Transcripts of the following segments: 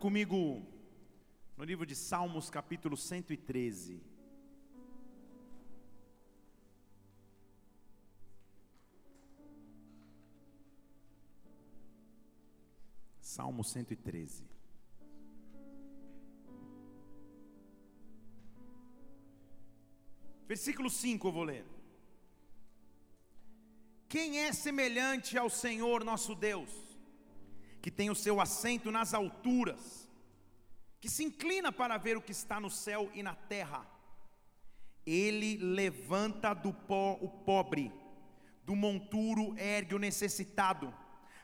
comigo no livro de Salmos, capítulo 113. Salmo 113. Versículo 5 eu vou ler. Quem é semelhante ao Senhor nosso Deus, que tem o seu assento nas alturas, que se inclina para ver o que está no céu e na terra? Ele levanta do pó o pobre, do monturo ergue o necessitado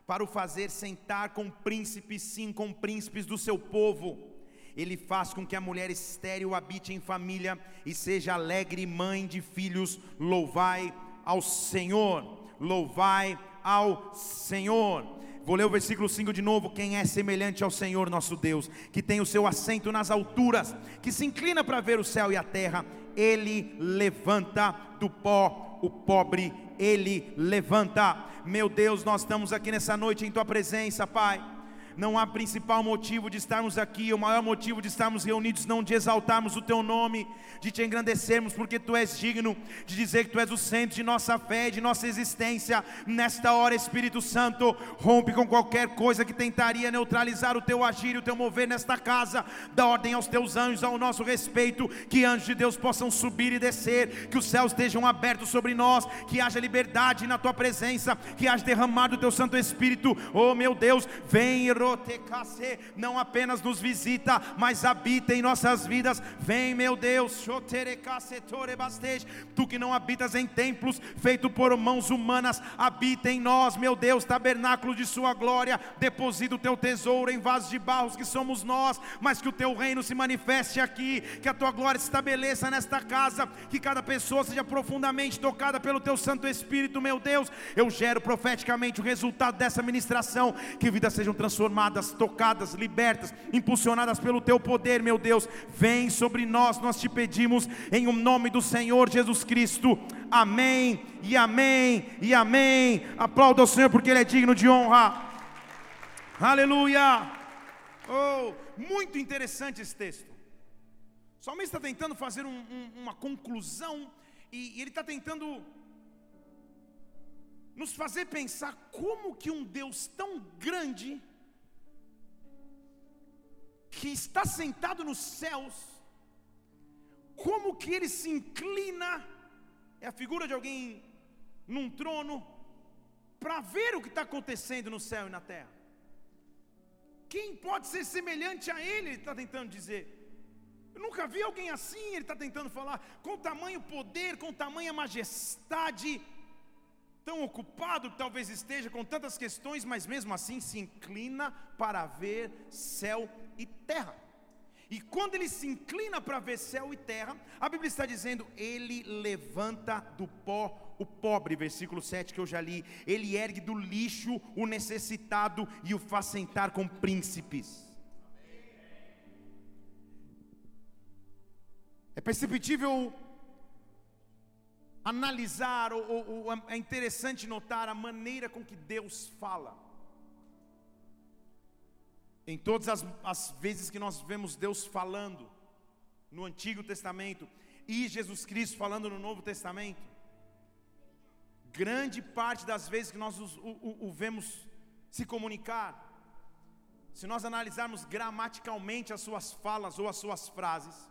para o fazer sentar com príncipes, sim, com príncipes do seu povo. Ele faz com que a mulher estéril habite em família e seja alegre mãe de filhos. Louvai ao Senhor, louvai ao Senhor. Vou ler o versículo 5 de novo. Quem é semelhante ao Senhor nosso Deus, que tem o seu assento nas alturas, que se inclina para ver o céu e a terra, ele levanta do pó o pobre ele levanta. Meu Deus, nós estamos aqui nessa noite em tua presença, Pai não há principal motivo de estarmos aqui, o maior motivo de estarmos reunidos, não de exaltarmos o teu nome, de te engrandecermos, porque tu és digno de dizer que tu és o centro de nossa fé, de nossa existência. Nesta hora, Espírito Santo, rompe com qualquer coisa que tentaria neutralizar o teu agir e o teu mover nesta casa. Dá ordem aos teus anjos ao nosso respeito, que anjos de Deus possam subir e descer, que os céus estejam abertos sobre nós, que haja liberdade na tua presença, que haja derramado o teu Santo Espírito. Oh meu Deus, vem e não apenas nos visita, mas habita em nossas vidas. Vem, meu Deus, tu que não habitas em templos feitos por mãos humanas, habita em nós, meu Deus, tabernáculo de Sua glória. Deposita o teu tesouro em vasos de barros que somos nós, mas que o teu reino se manifeste aqui, que a tua glória se estabeleça nesta casa, que cada pessoa seja profundamente tocada pelo teu Santo Espírito, meu Deus. Eu gero profeticamente o resultado dessa ministração, que vidas sejam transformadas transformadas, tocadas, libertas, impulsionadas pelo teu poder, meu Deus. Vem sobre nós, nós te pedimos em o nome do Senhor Jesus Cristo. Amém. E amém. E amém. Aplauda o Senhor porque ele é digno de honra. Aleluia. Oh, muito interessante esse texto. O salmista está tentando fazer um, um, uma conclusão e, e ele está tentando nos fazer pensar como que um Deus tão grande que está sentado nos céus, como que ele se inclina, é a figura de alguém num trono, para ver o que está acontecendo no céu e na terra. Quem pode ser semelhante a ele? Ele está tentando dizer. Eu nunca vi alguém assim, ele está tentando falar, com tamanho poder, com tamanha majestade, tão ocupado que talvez esteja com tantas questões, mas mesmo assim se inclina para ver céu e terra. E quando ele se inclina para ver céu e terra, a Bíblia está dizendo: ele levanta do pó o pobre, versículo 7 que eu já li, ele ergue do lixo o necessitado e o faz sentar com príncipes. É perceptível analisar, ou, ou, ou, é interessante notar a maneira com que Deus fala. Em todas as, as vezes que nós vemos Deus falando no Antigo Testamento e Jesus Cristo falando no Novo Testamento, grande parte das vezes que nós o, o, o vemos se comunicar, se nós analisarmos gramaticalmente as suas falas ou as suas frases,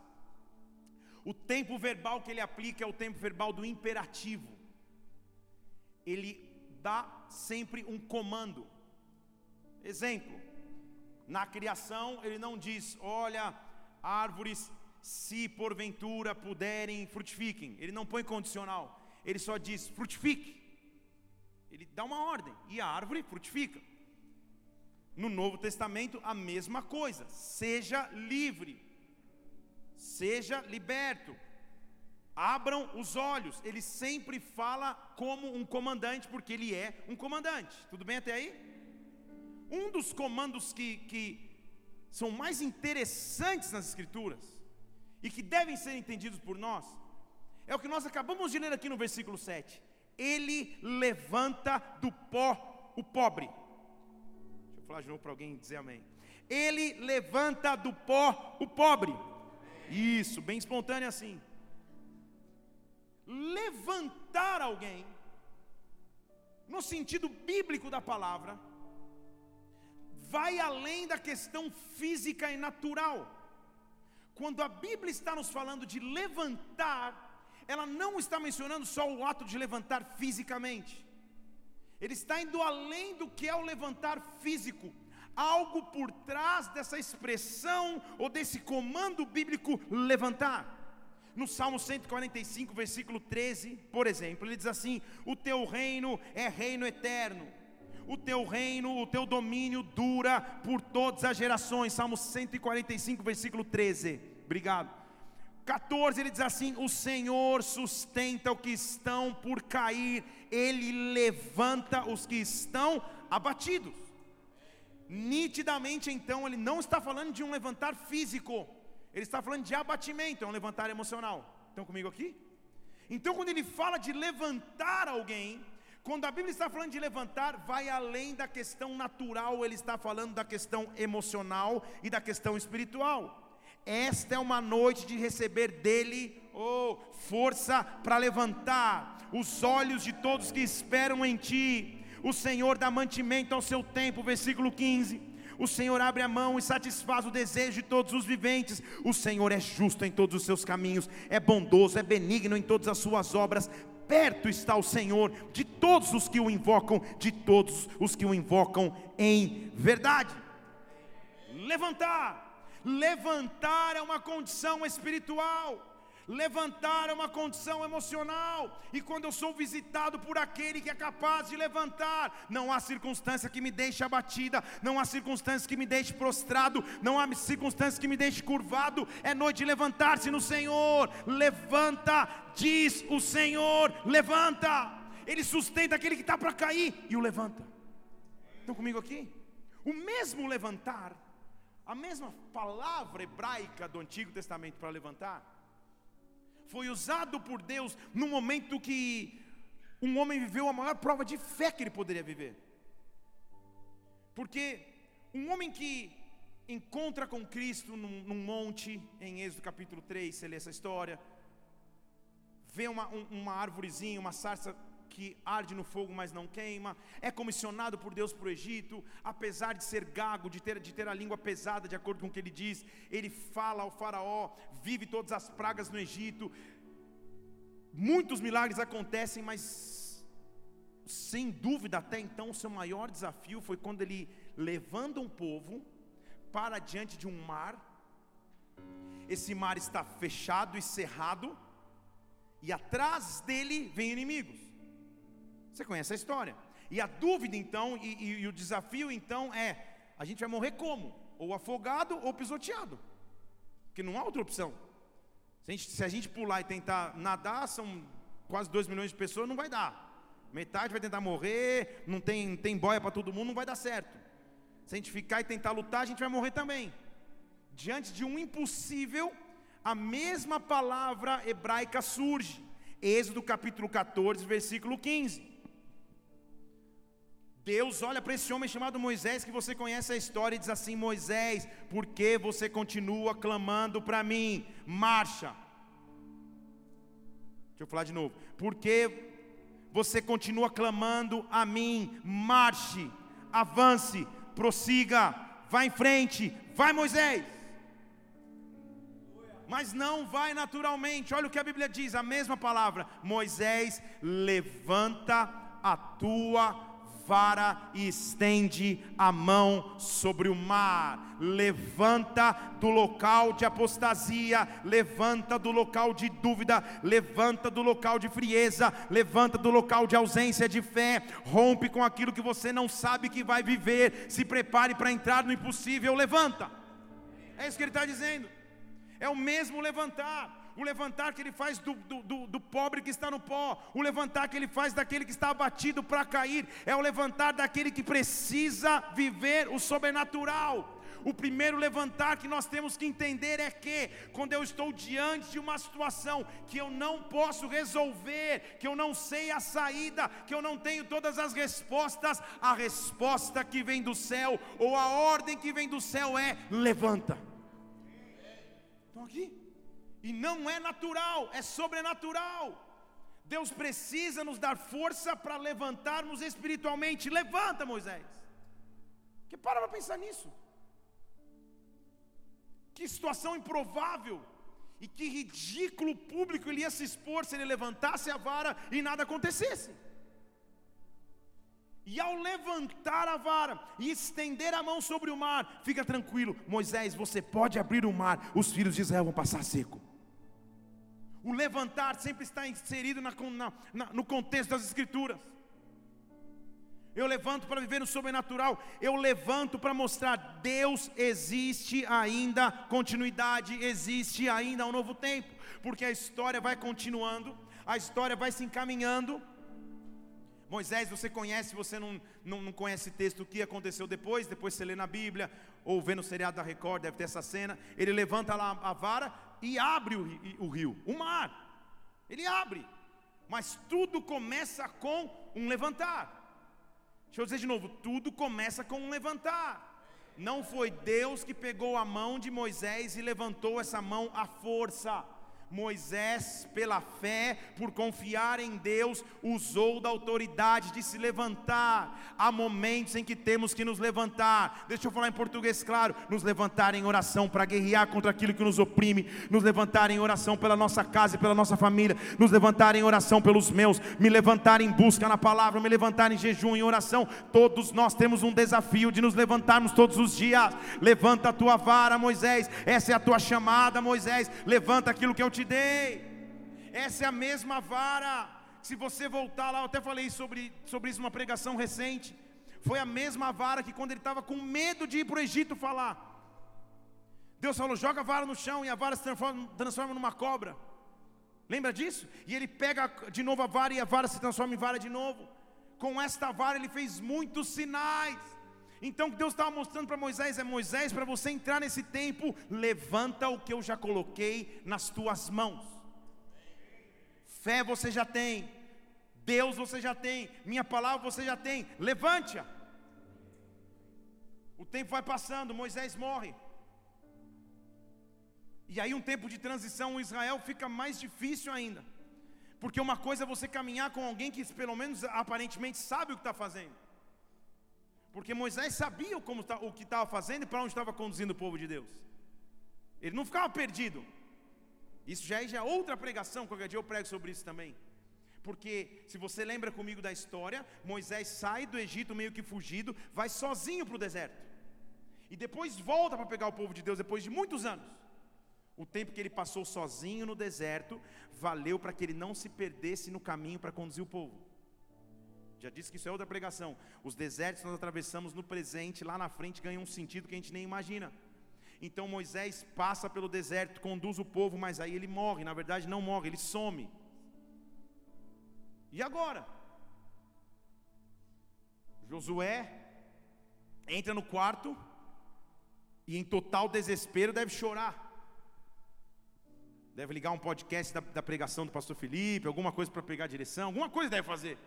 o tempo verbal que ele aplica é o tempo verbal do imperativo. Ele dá sempre um comando. Exemplo: na criação, ele não diz, olha, árvores, se porventura puderem, frutifiquem. Ele não põe condicional. Ele só diz, frutifique. Ele dá uma ordem e a árvore frutifica. No Novo Testamento, a mesma coisa. Seja livre seja liberto, abram os olhos. Ele sempre fala como um comandante, porque ele é um comandante. Tudo bem até aí? Um dos comandos que, que são mais interessantes nas Escrituras e que devem ser entendidos por nós é o que nós acabamos de ler aqui no versículo 7. Ele levanta do pó o pobre. Deixa eu falar de novo para alguém dizer amém. Ele levanta do pó o pobre. Isso, bem espontâneo assim. Levantar alguém, no sentido bíblico da palavra, vai além da questão física e natural. Quando a Bíblia está nos falando de levantar, ela não está mencionando só o ato de levantar fisicamente. Ele está indo além do que é o levantar físico. Algo por trás dessa expressão ou desse comando bíblico levantar. No Salmo 145, versículo 13, por exemplo, ele diz assim: O teu reino é reino eterno o teu reino, o teu domínio dura por todas as gerações. Salmo 145, versículo 13. Obrigado. 14 ele diz assim: O Senhor sustenta os que estão por cair, Ele levanta os que estão abatidos. Nitidamente, então, ele não está falando de um levantar físico, ele está falando de abatimento, é um levantar emocional. Estão comigo aqui? Então, quando ele fala de levantar alguém, quando a Bíblia está falando de levantar, vai além da questão natural, ele está falando da questão emocional e da questão espiritual. Esta é uma noite de receber dele oh, força para levantar os olhos de todos que esperam em ti. O Senhor dá mantimento ao seu tempo, versículo 15. O Senhor abre a mão e satisfaz o desejo de todos os viventes. O Senhor é justo em todos os seus caminhos, é bondoso, é benigno em todas as suas obras perto está o Senhor de todos os que o invocam, de todos os que o invocam em verdade. Levantar, levantar é uma condição espiritual. Levantar é uma condição emocional, e quando eu sou visitado por aquele que é capaz de levantar, não há circunstância que me deixe abatida, não há circunstância que me deixe prostrado, não há circunstância que me deixe curvado. É noite de levantar-se no Senhor. Levanta, diz o Senhor, levanta. Ele sustenta aquele que está para cair e o levanta. Estão comigo aqui? O mesmo levantar, a mesma palavra hebraica do Antigo Testamento para levantar foi usado por Deus no momento que um homem viveu a maior prova de fé que ele poderia viver. Porque um homem que encontra com Cristo num, num monte, em Êxodo capítulo 3, você lê essa história, vê uma, um, uma árvorezinha, uma sarça que arde no fogo, mas não queima, é comissionado por Deus para o Egito, apesar de ser gago, de ter, de ter a língua pesada, de acordo com o que ele diz, ele fala ao Faraó, vive todas as pragas no Egito, muitos milagres acontecem, mas sem dúvida até então o seu maior desafio foi quando ele levanta um povo para diante de um mar, esse mar está fechado e cerrado, e atrás dele vem inimigos. Você conhece a história. E a dúvida então, e, e, e o desafio então é: a gente vai morrer como? Ou afogado ou pisoteado. Porque não há outra opção. Se a, gente, se a gente pular e tentar nadar, são quase 2 milhões de pessoas, não vai dar. Metade vai tentar morrer, não tem, tem boia para todo mundo, não vai dar certo. Se a gente ficar e tentar lutar, a gente vai morrer também. Diante de um impossível, a mesma palavra hebraica surge. Êxodo capítulo 14, versículo 15. Deus olha para esse homem chamado Moisés, que você conhece a história, e diz assim: Moisés, por que você continua clamando para mim? Marcha. Deixa eu falar de novo. Por que você continua clamando a mim? Marche, avance, prossiga, vá em frente, vai Moisés. Mas não vai naturalmente, olha o que a Bíblia diz, a mesma palavra: Moisés, levanta a tua vara e estende a mão sobre o mar, levanta do local de apostasia, levanta do local de dúvida, levanta do local de frieza, levanta do local de ausência de fé, rompe com aquilo que você não sabe que vai viver, se prepare para entrar no impossível, levanta. É isso que ele está dizendo, é o mesmo levantar o levantar que ele faz do, do, do, do pobre que está no pó, o levantar que ele faz daquele que está abatido para cair, é o levantar daquele que precisa viver o sobrenatural. O primeiro levantar que nós temos que entender é que, quando eu estou diante de uma situação que eu não posso resolver, que eu não sei a saída, que eu não tenho todas as respostas, a resposta que vem do céu, ou a ordem que vem do céu é: levanta. Estão aqui? E não é natural, é sobrenatural. Deus precisa nos dar força para levantarmos espiritualmente. Levanta, Moisés. Que para para pensar nisso. Que situação improvável. E que ridículo público ele ia se expor se ele levantasse a vara e nada acontecesse. E ao levantar a vara e estender a mão sobre o mar, fica tranquilo, Moisés, você pode abrir o mar, os filhos de Israel vão passar seco. O levantar sempre está inserido na, na, no contexto das Escrituras eu levanto para viver no sobrenatural, eu levanto para mostrar: Deus existe ainda, continuidade existe ainda um novo tempo, porque a história vai continuando, a história vai se encaminhando. Moisés, você conhece, você não, não, não conhece texto o que aconteceu depois, depois você lê na Bíblia, ou vê no seriado da Record, deve ter essa cena. Ele levanta lá a vara e abre o, rio, o mar. Ele abre, mas tudo começa com um levantar. Deixa eu dizer de novo: tudo começa com um levantar. Não foi Deus que pegou a mão de Moisés e levantou essa mão à força. Moisés, pela fé, por confiar em Deus, usou da autoridade de se levantar. Há momentos em que temos que nos levantar. Deixa eu falar em português claro: nos levantar em oração para guerrear contra aquilo que nos oprime, nos levantar em oração pela nossa casa e pela nossa família, nos levantar em oração pelos meus, me levantar em busca na palavra, me levantar em jejum, em oração. Todos nós temos um desafio de nos levantarmos todos os dias. Levanta a tua vara, Moisés. Essa é a tua chamada, Moisés. Levanta aquilo que eu te dei. Essa é a mesma vara. Se você voltar lá, eu até falei sobre, sobre isso numa pregação recente. Foi a mesma vara que quando ele estava com medo de ir para o Egito falar. Deus falou: joga a vara no chão e a vara se transforma, transforma numa cobra. Lembra disso? E ele pega de novo a vara e a vara se transforma em vara de novo. Com esta vara ele fez muitos sinais. Então o que Deus estava mostrando para Moisés é: Moisés, para você entrar nesse tempo, levanta o que eu já coloquei nas tuas mãos. Fé você já tem, Deus você já tem, minha palavra você já tem, levante-a. O tempo vai passando, Moisés morre. E aí, um tempo de transição, Israel fica mais difícil ainda. Porque uma coisa é você caminhar com alguém que, pelo menos aparentemente, sabe o que está fazendo. Porque Moisés sabia como, o que estava fazendo e para onde estava conduzindo o povo de Deus. Ele não ficava perdido. Isso já é, já é outra pregação, qualquer dia eu prego sobre isso também. Porque, se você lembra comigo da história, Moisés sai do Egito meio que fugido, vai sozinho para o deserto. E depois volta para pegar o povo de Deus, depois de muitos anos. O tempo que ele passou sozinho no deserto, valeu para que ele não se perdesse no caminho para conduzir o povo. Já disse que isso é outra pregação. Os desertos nós atravessamos no presente, lá na frente, ganham um sentido que a gente nem imagina. Então Moisés passa pelo deserto, conduz o povo, mas aí ele morre. Na verdade, não morre, ele some. E agora? Josué entra no quarto e, em total desespero, deve chorar. Deve ligar um podcast da, da pregação do pastor Felipe, alguma coisa para pegar direção, alguma coisa deve fazer.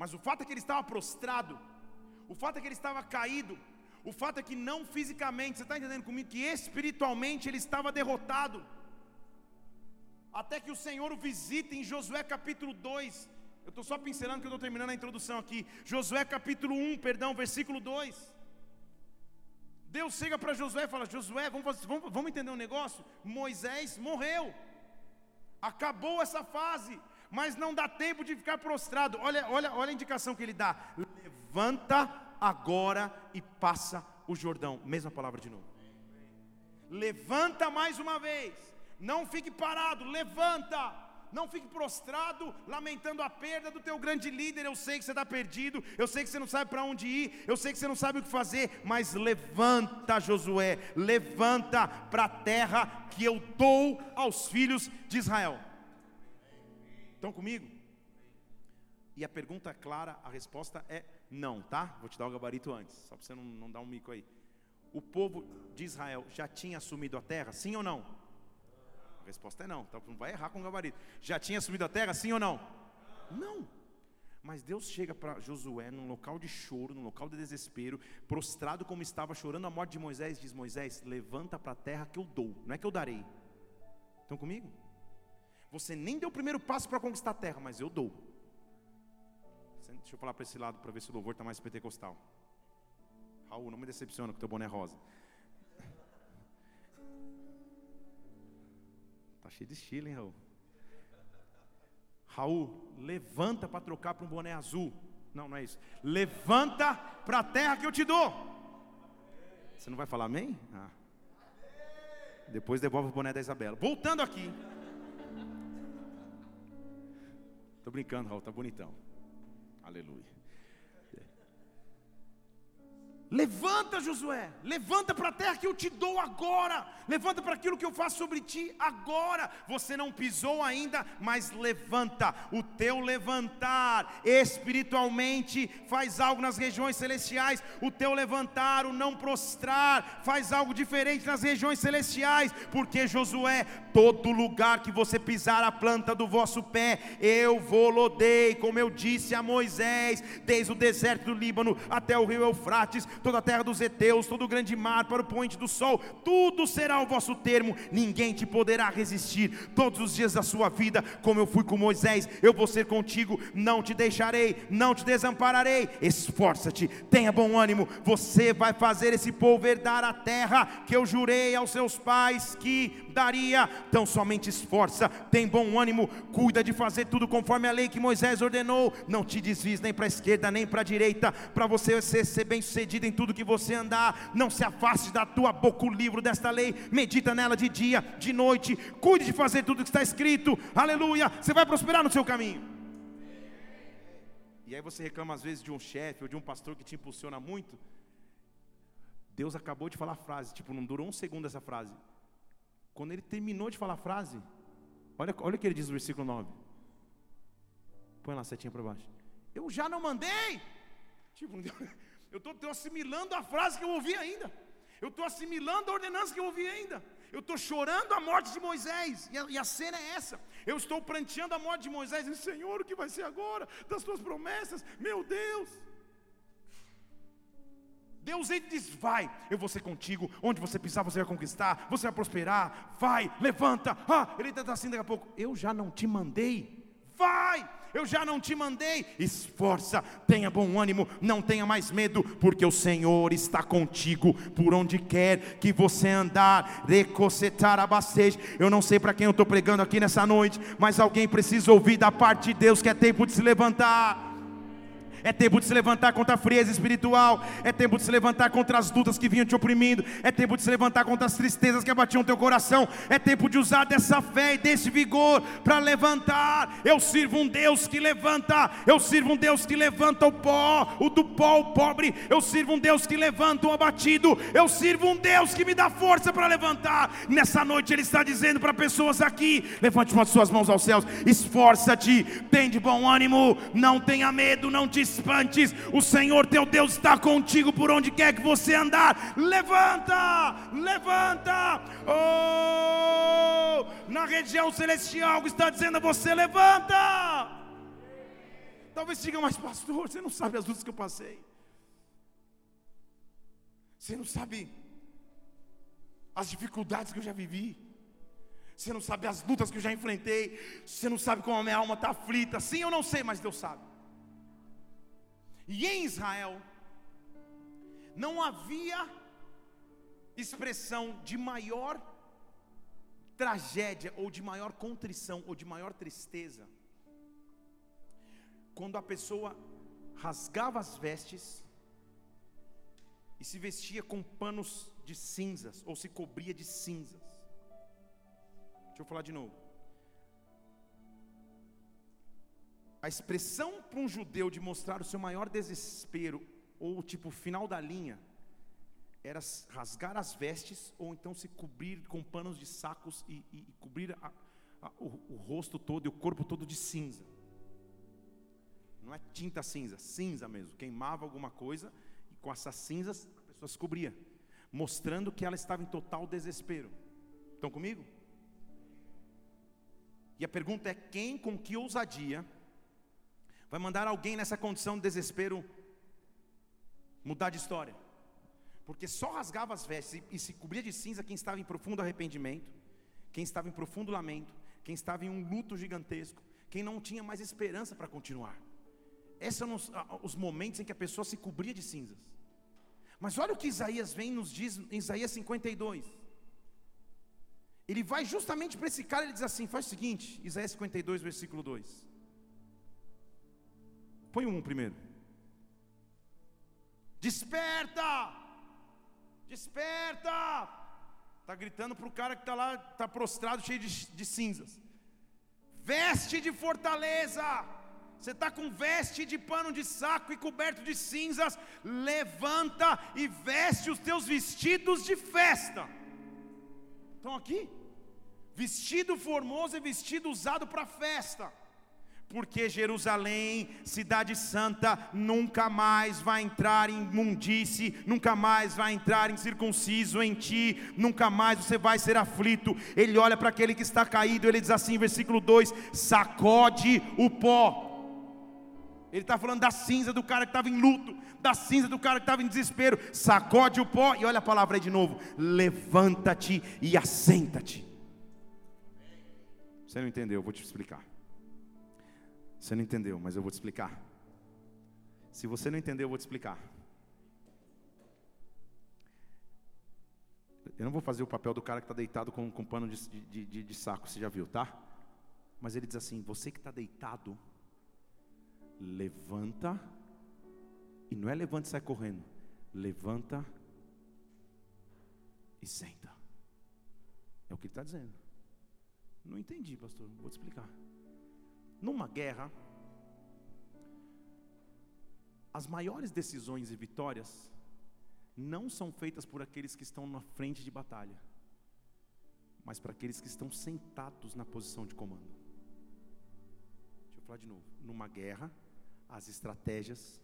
Mas o fato é que ele estava prostrado, o fato é que ele estava caído, o fato é que não fisicamente, você está entendendo comigo? Que espiritualmente ele estava derrotado. Até que o Senhor o visita em Josué capítulo 2. Eu estou só pincelando que eu estou terminando a introdução aqui. Josué capítulo 1, perdão, versículo 2. Deus chega para Josué e fala: Josué, vamos, vamos, vamos entender um negócio? Moisés morreu, acabou essa fase, mas não dá tempo de ficar prostrado. Olha, olha, olha a indicação que ele dá: levanta agora e passa o Jordão. Mesma palavra de novo. Levanta mais uma vez. Não fique parado, levanta. Não fique prostrado, lamentando a perda do teu grande líder. Eu sei que você está perdido, eu sei que você não sabe para onde ir, eu sei que você não sabe o que fazer, mas levanta, Josué, levanta para a terra que eu dou aos filhos de Israel. Estão comigo? E a pergunta é clara, a resposta é não, tá? Vou te dar o gabarito antes, só para você não, não dar um mico aí. o povo de Israel já tinha assumido a terra? Sim ou não? A resposta é não, então não vai errar com o gabarito. Já tinha assumido a terra? Sim ou não? Não. Mas Deus chega para Josué num local de choro, num local de desespero, prostrado como estava chorando a morte de Moisés, diz Moisés: Levanta para a terra que eu dou, não é que eu darei. Estão comigo? Você nem deu o primeiro passo para conquistar a terra, mas eu dou. Deixa eu falar para esse lado para ver se o louvor está mais pentecostal. Raul, não me decepciona o teu boné rosa. Tá cheio de estilo, hein, Raul? Raul, levanta para trocar para um boné azul. Não, não é isso. Levanta para a terra que eu te dou. Você não vai falar amém? Ah. Depois devolve o boné da Isabela. Voltando aqui. Tô brincando, Raul, tá bonitão. Aleluia. Levanta, Josué, levanta para a terra que eu te dou agora, levanta para aquilo que eu faço sobre ti agora. Você não pisou ainda, mas levanta. O teu levantar espiritualmente faz algo nas regiões celestiais. O teu levantar, o não prostrar, faz algo diferente nas regiões celestiais, porque Josué, todo lugar que você pisar a planta do vosso pé, eu vou lodei, como eu disse a Moisés, desde o deserto do Líbano até o rio Eufrates toda a terra dos heteus, todo o grande mar, para o poente do sol, tudo será o vosso termo, ninguém te poderá resistir todos os dias da sua vida, como eu fui com Moisés, eu vou ser contigo, não te deixarei, não te desampararei. Esforça-te, tenha bom ânimo, você vai fazer esse povo herdar a terra que eu jurei aos seus pais que daria. Então somente esforça, tem bom ânimo, cuida de fazer tudo conforme a lei que Moisés ordenou. Não te desvies nem para a esquerda nem para a direita, para você ser, ser bem sucedido em tudo que você andar. Não se afaste da tua boca o livro desta lei, medita nela de dia, de noite, cuide de fazer tudo que está escrito. Aleluia! Você vai prosperar no seu caminho. E aí você reclama às vezes de um chefe ou de um pastor que te impulsiona muito. Deus acabou de falar a frase, tipo, não durou um segundo essa frase. Quando ele terminou de falar a frase, olha, olha o que ele diz no versículo 9. Põe lá a setinha para baixo. Eu já não mandei. Tipo, eu estou assimilando a frase que eu ouvi ainda. Eu estou assimilando a ordenança que eu ouvi ainda. Eu estou chorando a morte de Moisés. E a, e a, cena é essa. Eu estou pranteando a morte de Moisés. E Senhor, o que vai ser agora? Das tuas promessas. Meu Deus. Deus ele diz: Vai, eu vou ser contigo. Onde você pisar, você vai conquistar. Você vai prosperar. Vai, levanta. Ah, ele está assim daqui a pouco. Eu já não te mandei. Vai, eu já não te mandei. Esforça, tenha bom ânimo, não tenha mais medo, porque o Senhor está contigo por onde quer que você andar. Eu não sei para quem eu estou pregando aqui nessa noite, mas alguém precisa ouvir da parte de Deus que é tempo de se levantar. É tempo de se levantar contra a frieza espiritual. É tempo de se levantar contra as lutas que vinham te oprimindo. É tempo de se levantar contra as tristezas que abatiam teu coração. É tempo de usar dessa fé e desse vigor para levantar. Eu sirvo um Deus que levanta. Eu sirvo um Deus que levanta o pó, o do pó, o pobre. Eu sirvo um Deus que levanta o abatido. Eu sirvo um Deus que me dá força para levantar. Nessa noite Ele está dizendo para pessoas aqui: levante suas mãos aos céus. Esforça-te, tem de bom ânimo. Não tenha medo, não te espantes, o Senhor teu Deus está contigo por onde quer que você andar. Levanta, levanta. Oh, na região celestial, algo está dizendo a você: levanta. Talvez diga, mas pastor, você não sabe as lutas que eu passei. Você não sabe as dificuldades que eu já vivi. Você não sabe as lutas que eu já enfrentei. Você não sabe como a minha alma está aflita. Sim, eu não sei, mas Deus sabe. E em Israel não havia expressão de maior tragédia ou de maior contrição ou de maior tristeza quando a pessoa rasgava as vestes e se vestia com panos de cinzas ou se cobria de cinzas. Deixa eu falar de novo. A expressão para um judeu de mostrar o seu maior desespero, ou tipo final da linha, era rasgar as vestes, ou então se cobrir com panos de sacos e, e, e cobrir a, a, o, o rosto todo e o corpo todo de cinza. Não é tinta cinza, cinza mesmo. Queimava alguma coisa e com essas cinzas a pessoa se cobria. mostrando que ela estava em total desespero. Estão comigo? E a pergunta é: quem, com que ousadia, vai mandar alguém nessa condição de desespero mudar de história? Porque só rasgava as vestes e se cobria de cinza quem estava em profundo arrependimento, quem estava em profundo lamento, quem estava em um luto gigantesco, quem não tinha mais esperança para continuar. Esses são os, os momentos em que a pessoa se cobria de cinzas. Mas olha o que Isaías vem e nos diz em Isaías 52. Ele vai justamente para esse cara e diz assim: faz o seguinte, Isaías 52, versículo 2. Põe um primeiro. Desperta! Desperta! Está gritando para o cara que está lá, está prostrado, cheio de, de cinzas. Veste de fortaleza você está com veste de pano de saco e coberto de cinzas, levanta e veste os teus vestidos de festa. Estão aqui? Vestido formoso é vestido usado para festa porque Jerusalém, cidade santa, nunca mais vai entrar em mundice, nunca mais vai entrar em circunciso em ti, nunca mais você vai ser aflito. Ele olha para aquele que está caído, ele diz assim, versículo 2: sacode o pó ele está falando da cinza do cara que estava em luto, da cinza do cara que estava em desespero. Sacode o pó e olha a palavra aí de novo: levanta-te e assenta-te. Você não entendeu, eu vou te explicar. Você não entendeu, mas eu vou te explicar. Se você não entendeu, eu vou te explicar. Eu não vou fazer o papel do cara que está deitado com, com pano de, de, de, de saco, você já viu, tá? Mas ele diz assim: você que está deitado levanta, e não é levanta e sai correndo, levanta e senta. É o que ele está dizendo. Não entendi, pastor, vou te explicar. Numa guerra, as maiores decisões e vitórias não são feitas por aqueles que estão na frente de batalha, mas para aqueles que estão sentados na posição de comando. Deixa eu falar de novo. Numa guerra, as estratégias,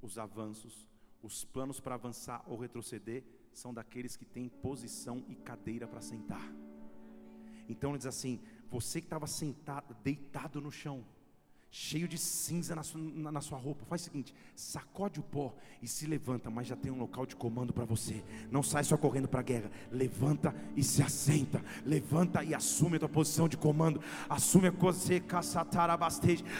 os avanços, os planos para avançar ou retroceder são daqueles que têm posição e cadeira para sentar. Então ele diz assim: você que estava sentado, deitado no chão, cheio de cinza na sua, na, na sua, roupa. Faz o seguinte: sacode o pó e se levanta, mas já tem um local de comando para você. Não sai só correndo para a guerra. Levanta e se assenta. Levanta e assume a tua posição de comando. Assume a coisa,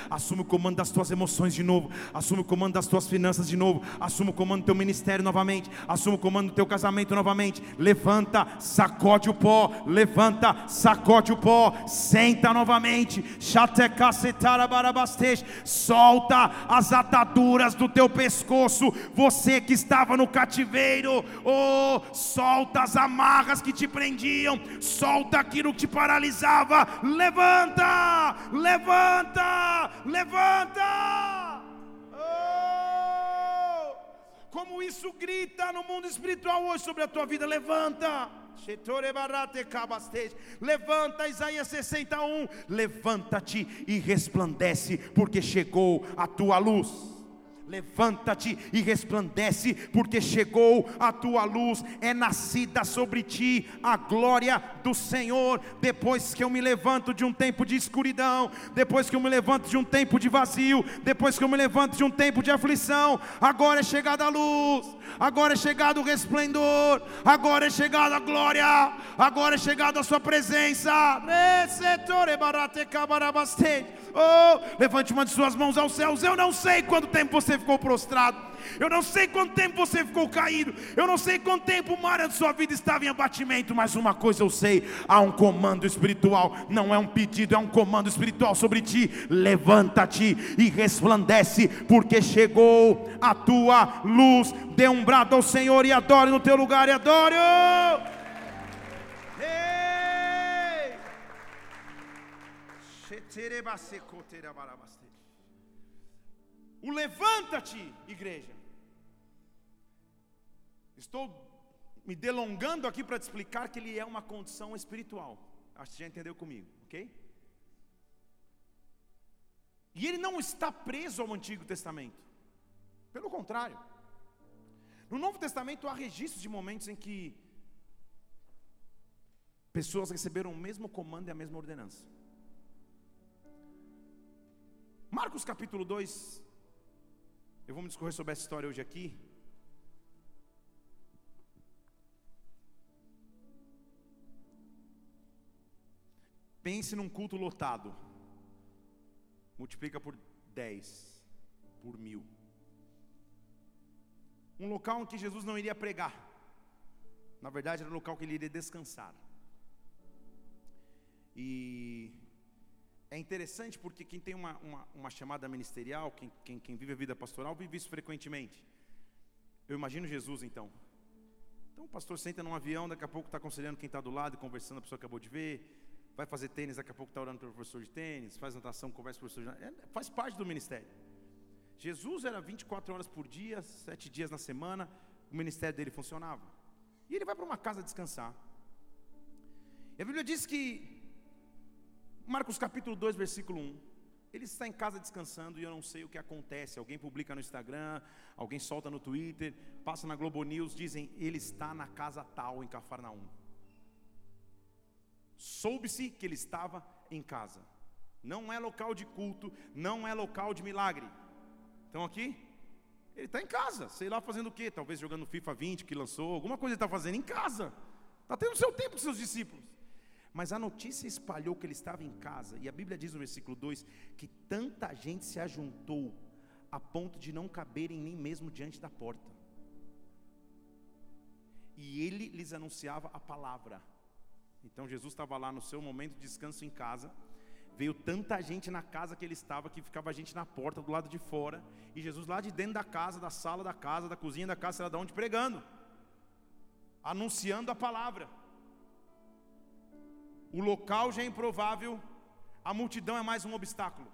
assume o comando das tuas emoções de novo. Assume o comando das tuas finanças de novo. Assume o comando do teu ministério novamente. Assume o comando do teu casamento novamente. Levanta, sacode o pó. Levanta, sacode o pó. Senta novamente. Chatecacetarabara solta as ataduras do teu pescoço, você que estava no cativeiro, oh, solta as amarras que te prendiam, solta aquilo que te paralisava, levanta, levanta, levanta. Oh, como isso grita no mundo espiritual hoje sobre a tua vida, levanta. Levanta, Isaías 61. Levanta-te e resplandece, porque chegou a tua luz. Levanta-te e resplandece, porque chegou a tua luz, é nascida sobre ti a glória do Senhor. Depois que eu me levanto de um tempo de escuridão, depois que eu me levanto de um tempo de vazio, depois que eu me levanto de um tempo de aflição, agora é chegada a luz, agora é chegado o resplendor, agora é chegada a glória, agora é chegada a Sua presença. Oh, levante uma de suas mãos aos céus. Eu não sei quanto tempo você ficou prostrado. Eu não sei quanto tempo você ficou caído. Eu não sei quanto tempo uma área de sua vida estava em abatimento. Mas uma coisa eu sei: há um comando espiritual. Não é um pedido, é um comando espiritual sobre ti. Levanta-te e resplandece, porque chegou a tua luz. Dê um brado ao Senhor e adore no teu lugar e adore. O levanta-te, igreja. Estou me delongando aqui para te explicar que ele é uma condição espiritual. Acho que você já entendeu comigo, ok? E ele não está preso ao Antigo Testamento. Pelo contrário. No Novo Testamento há registros de momentos em que pessoas receberam o mesmo comando e a mesma ordenança. Marcos capítulo 2, eu vou me discorrer sobre essa história hoje aqui. Pense num culto lotado, multiplica por 10, por mil. Um local em que Jesus não iria pregar, na verdade era um local que ele iria descansar. E é interessante porque quem tem uma, uma, uma chamada ministerial, quem, quem, quem vive a vida pastoral, vive isso frequentemente. Eu imagino Jesus então. Então o pastor senta num avião, daqui a pouco está aconselhando quem está do lado, conversando, a pessoa acabou de ver, vai fazer tênis, daqui a pouco está orando pelo professor de tênis, faz natação, conversa com o professor de é, faz parte do ministério. Jesus era 24 horas por dia, sete dias na semana, o ministério dele funcionava. E ele vai para uma casa descansar. E a Bíblia diz que, Marcos capítulo 2, versículo 1, ele está em casa descansando e eu não sei o que acontece. Alguém publica no Instagram, alguém solta no Twitter, passa na Globo News, dizem ele está na casa tal em Cafarnaum. Soube-se que ele estava em casa. Não é local de culto, não é local de milagre. Estão aqui? Ele está em casa, sei lá fazendo o quê? Talvez jogando FIFA 20 que lançou, alguma coisa ele está fazendo em casa. Está tendo seu tempo com seus discípulos. Mas a notícia espalhou que ele estava em casa, e a Bíblia diz no versículo 2 que tanta gente se ajuntou a ponto de não caberem nem mesmo diante da porta. E ele lhes anunciava a palavra. Então Jesus estava lá no seu momento de descanso em casa. Veio tanta gente na casa que ele estava que ficava gente na porta do lado de fora. E Jesus lá de dentro da casa, da sala da casa, da cozinha da casa, sei lá de onde, pregando, anunciando a palavra. O local já é improvável, a multidão é mais um obstáculo.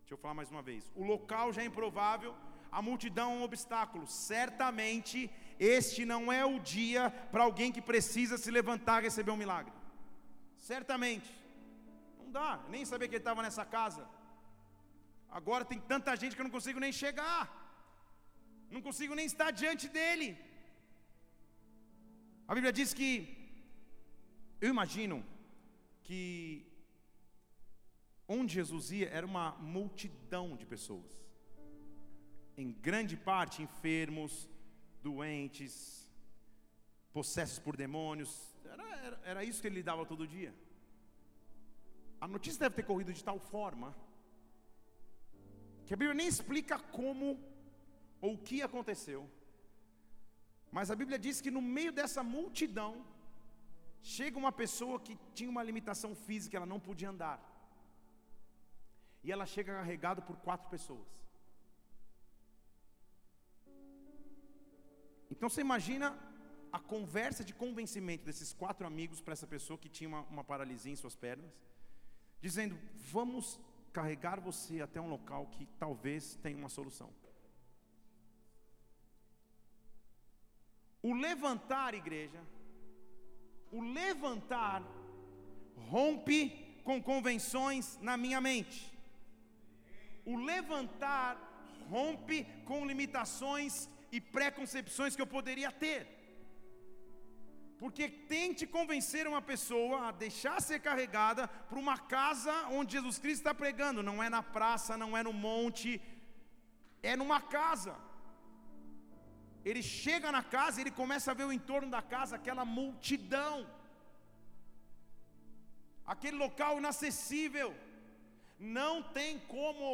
Deixa eu falar mais uma vez. O local já é improvável, a multidão é um obstáculo. Certamente este não é o dia para alguém que precisa se levantar e receber um milagre. Certamente. Não dá, nem saber que ele estava nessa casa. Agora tem tanta gente que eu não consigo nem chegar. Não consigo nem estar diante dele. A Bíblia diz que eu imagino que onde Jesus ia era uma multidão de pessoas. Em grande parte enfermos, doentes, possessos por demônios. Era, era, era isso que ele lidava todo dia. A notícia deve ter corrido de tal forma que a Bíblia nem explica como ou o que aconteceu. Mas a Bíblia diz que no meio dessa multidão chega uma pessoa que tinha uma limitação física, ela não podia andar. E ela chega carregada por quatro pessoas. Então você imagina a conversa de convencimento desses quatro amigos para essa pessoa que tinha uma, uma paralisia em suas pernas, dizendo: Vamos carregar você até um local que talvez tenha uma solução. O levantar, igreja, o levantar rompe com convenções na minha mente. O levantar rompe com limitações e preconcepções que eu poderia ter. Porque tente convencer uma pessoa a deixar ser carregada para uma casa onde Jesus Cristo está pregando. Não é na praça, não é no monte, é numa casa. Ele chega na casa ele começa a ver o entorno da casa, aquela multidão, aquele local inacessível. Não tem como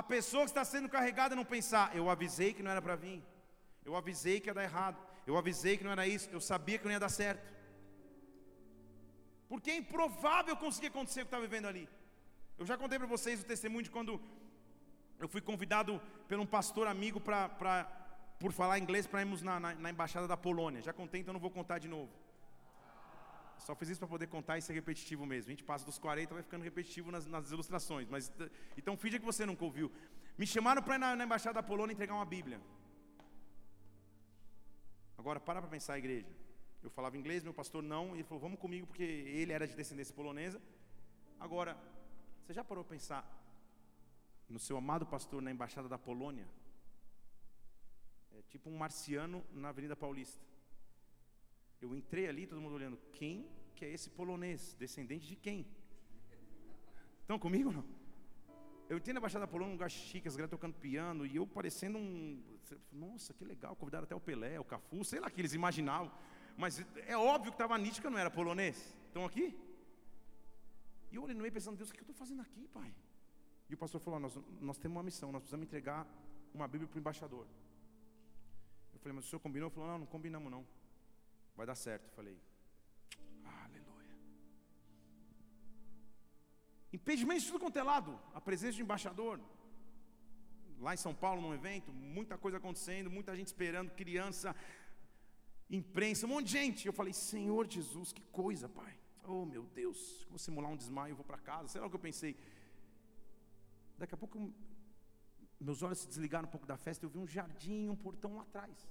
a pessoa que está sendo carregada não pensar, eu avisei que não era para vir, eu avisei que ia dar errado, eu avisei que não era isso, eu sabia que não ia dar certo. Porque é improvável conseguir acontecer o que está vivendo ali. Eu já contei para vocês o testemunho de quando eu fui convidado por um pastor amigo para, por falar inglês para irmos na, na, na embaixada da Polônia. Já contei, então não vou contar de novo. Só fiz isso para poder contar e ser repetitivo mesmo. A gente passa dos 40, vai ficando repetitivo nas, nas ilustrações. Mas então finge que você nunca ouviu. Me chamaram para ir na, na embaixada da Polônia entregar uma Bíblia. Agora para para pensar igreja. Eu falava inglês, meu pastor não, e ele falou: "Vamos comigo porque ele era de descendência polonesa". Agora, você já parou para pensar no seu amado pastor na embaixada da Polônia? Tipo um marciano na Avenida Paulista. Eu entrei ali, todo mundo olhando, quem que é esse polonês? Descendente de quem? Estão comigo não? Eu entrei na Baixada Polônia, um lugar chique, as tocando piano, e eu parecendo um. Nossa, que legal, convidaram até o Pelé, o Cafu, sei lá que eles imaginavam. Mas é óbvio que estava nítido que eu não era polonês. Estão aqui? E eu olhei no meio pensando, Deus, o que eu estou fazendo aqui, pai? E o pastor falou: nós, nós temos uma missão, nós precisamos entregar uma Bíblia para o embaixador. Falei, mas o senhor combinou? Ele falou: não, não combinamos não. Vai dar certo. Eu falei, aleluia. Impedimento de tudo quanto é lado. A presença do embaixador. Lá em São Paulo, num evento, muita coisa acontecendo, muita gente esperando, criança, imprensa, um monte de gente. Eu falei, Senhor Jesus, que coisa, Pai. Oh meu Deus, vou simular um desmaio, eu vou para casa. Sei lá o que eu pensei. Daqui a pouco meus olhos se desligaram um pouco da festa, eu vi um jardim, um portão lá atrás.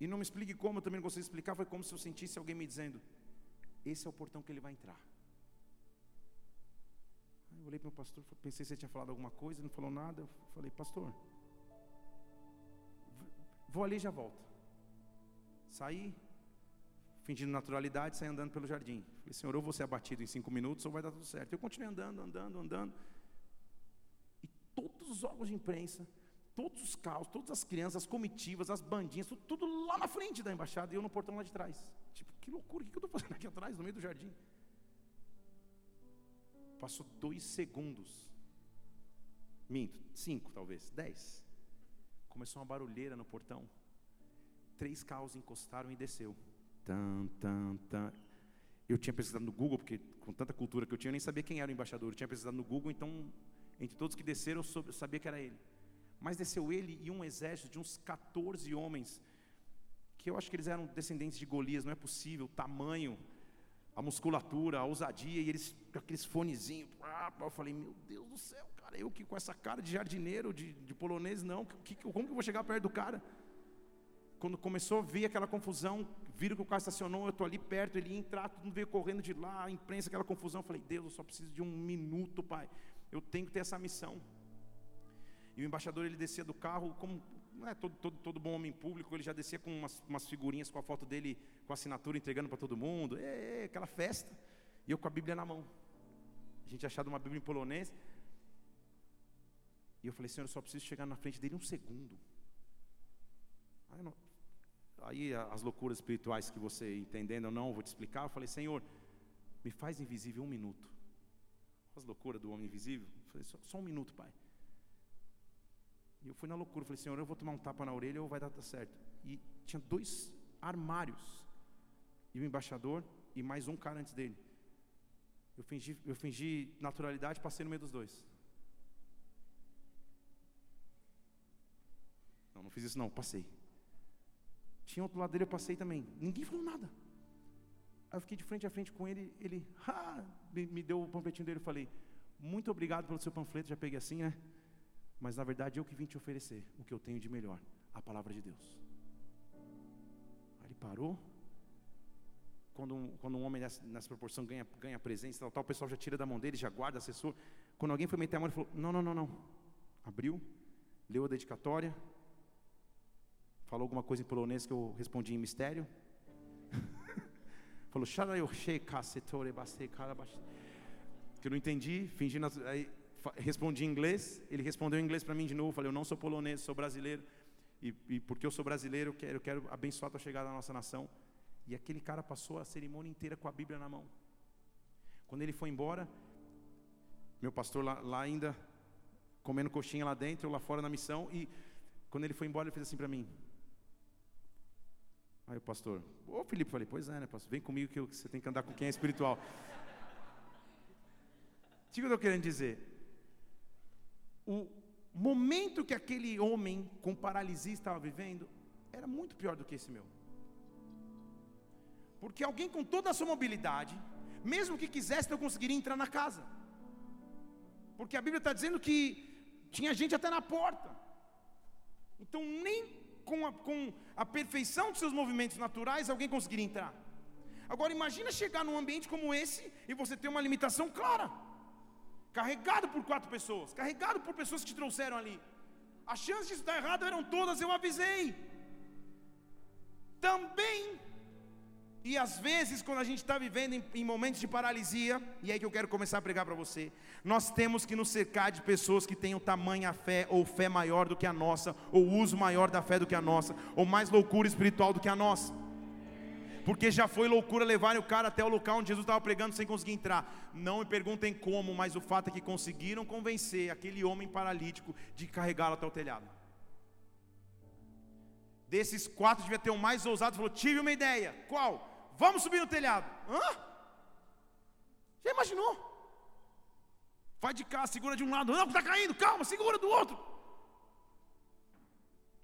E não me explique como, eu também não consegui explicar, foi como se eu sentisse alguém me dizendo: Esse é o portão que ele vai entrar. Aí eu olhei para o pastor, pensei se ele tinha falado alguma coisa, ele não falou nada. Eu falei, pastor, vou ali e já volto. Saí, fingindo naturalidade, saí andando pelo jardim. Falei, Senhor, ou vou ser abatido em cinco minutos ou vai dar tudo certo. Eu continuei andando, andando, andando. E todos os órgãos de imprensa, todos os carros, todas as crianças, as comitivas, as bandinhas, tudo, tudo lá na frente da embaixada e eu no portão lá de trás. Tipo, que loucura, o que eu estou fazendo aqui atrás, no meio do jardim? Passou dois segundos. Minto, cinco talvez, dez. Começou uma barulheira no portão. Três carros encostaram e desceu. Tan, tan, tan. Eu tinha pesquisado no Google, porque com tanta cultura que eu tinha, eu nem sabia quem era o embaixador. Eu tinha pesquisado no Google, então, entre todos que desceram, eu sabia que era ele. Mas desceu ele e um exército de uns 14 homens, que eu acho que eles eram descendentes de Golias, não é possível, tamanho, a musculatura, a ousadia, e eles com aqueles fonezinhos. Eu falei, meu Deus do céu, cara, eu que com essa cara de jardineiro, de, de polonês, não, que, como que eu vou chegar perto do cara? quando começou a ver aquela confusão, viram que o carro estacionou, eu estou ali perto, ele ia entrar, todo mundo veio correndo de lá, a imprensa, aquela confusão. Eu falei, Deus, eu só preciso de um minuto, pai. Eu tenho que ter essa missão. E o embaixador, ele descia do carro, como não é todo, todo, todo bom homem público, ele já descia com umas, umas figurinhas com a foto dele, com a assinatura, entregando para todo mundo. É, aquela festa. E eu com a Bíblia na mão. A gente achado uma Bíblia em polonês. E eu falei, Senhor, eu só preciso chegar na frente dele um segundo. Aí não, aí as loucuras espirituais que você entendendo ou não, vou te explicar. Eu falei, Senhor, me faz invisível um minuto. As loucuras do homem invisível. Eu falei, só, só um minuto, pai. E eu fui na loucura, falei, Senhor, eu vou tomar um tapa na orelha ou vai dar certo. E tinha dois armários. E o embaixador e mais um cara antes dele. Eu fingi, eu fingi naturalidade, passei no meio dos dois. Não, não fiz isso não, passei. Tinha outro lado dele, eu passei também. Ninguém falou nada. Aí eu fiquei de frente a frente com ele, ele ha, me, deu o panfletinho dele e falei, muito obrigado pelo seu panfleto, já peguei assim, né? Mas na verdade eu que vim te oferecer o que eu tenho de melhor, a palavra de Deus. Aí ele parou. Quando um, quando um homem nessa, nessa proporção ganha, ganha presença, tal, tal, o pessoal já tira da mão dele, já guarda, assessor. Quando alguém foi meter a mão, ele falou: Não, não, não, não. Abriu, leu a dedicatória, falou alguma coisa em polonês que eu respondi em mistério. falou, que eu não entendi, fingindo, aí, respondi em inglês, ele respondeu em inglês para mim de novo, falei, eu não sou polonês, sou brasileiro, e, e porque eu sou brasileiro, eu quero, eu quero abençoar a tua chegada na nossa nação. E aquele cara passou a cerimônia inteira com a Bíblia na mão. Quando ele foi embora, meu pastor lá, lá ainda comendo coxinha lá dentro, eu lá fora na missão, e quando ele foi embora, ele fez assim para mim: Aí o pastor, ô Felipe, falei, pois é, né, pastor? Vem comigo que você tem que andar com quem é espiritual. O que eu estou querendo dizer? O momento que aquele homem com paralisia estava vivendo era muito pior do que esse meu. Porque alguém com toda a sua mobilidade, mesmo que quisesse, não conseguiria entrar na casa. Porque a Bíblia está dizendo que tinha gente até na porta. Então nem com a, com a perfeição dos seus movimentos naturais, alguém conseguiria entrar. Agora imagina chegar num ambiente como esse e você ter uma limitação clara. Carregado por quatro pessoas, carregado por pessoas que te trouxeram ali. As chances disso dar errado eram todas, eu avisei. Também e às vezes, quando a gente está vivendo em, em, momentos de paralisia, e é aí que eu quero começar a pregar para você, nós temos que nos cercar de pessoas que tenham tamanha fé, ou fé maior do que a nossa, ou uso maior da fé do que a nossa, ou mais loucura espiritual do que a nossa. Porque já foi loucura levarem o cara até o local onde Jesus estava pregando sem conseguir entrar. Não me perguntem como, mas o fato é que conseguiram convencer aquele homem paralítico de carregá-lo até o telhado. Desses quatro, devia ter um mais ousado, falou: Tive uma ideia. Qual? Vamos subir no telhado. Hã? Já imaginou? Vai de cá, segura de um lado, não, está caindo, calma, segura do outro.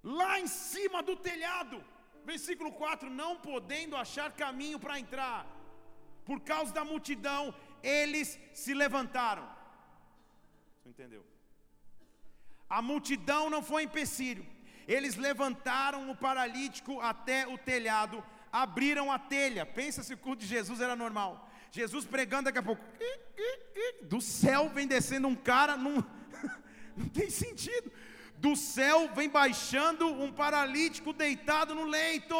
Lá em cima do telhado, versículo 4: Não podendo achar caminho para entrar, por causa da multidão, eles se levantaram. Você entendeu? A multidão não foi empecilho, eles levantaram o paralítico até o telhado abriram a telha. Pensa se o culto de Jesus era normal. Jesus pregando daqui a pouco. Do céu vem descendo um cara, não, não tem sentido. Do céu vem baixando um paralítico deitado no leito.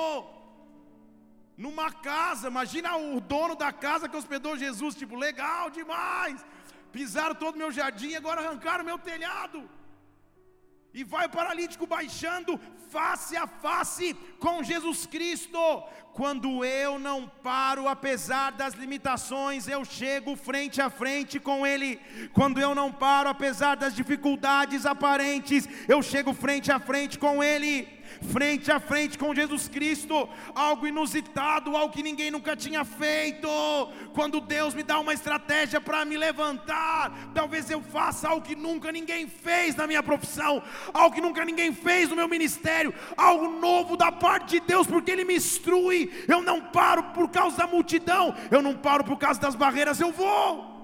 Numa casa, imagina o dono da casa que hospedou Jesus, tipo, legal demais. Pisaram todo o meu jardim, agora arrancaram meu telhado. E vai o paralítico baixando face a face com Jesus Cristo. Quando eu não paro, apesar das limitações, eu chego frente a frente com Ele. Quando eu não paro, apesar das dificuldades aparentes, eu chego frente a frente com Ele frente a frente com Jesus Cristo, algo inusitado, algo que ninguém nunca tinha feito. Quando Deus me dá uma estratégia para me levantar, talvez eu faça algo que nunca ninguém fez na minha profissão, algo que nunca ninguém fez no meu ministério, algo novo da parte de Deus, porque Ele me instrui. Eu não paro por causa da multidão, eu não paro por causa das barreiras, eu vou.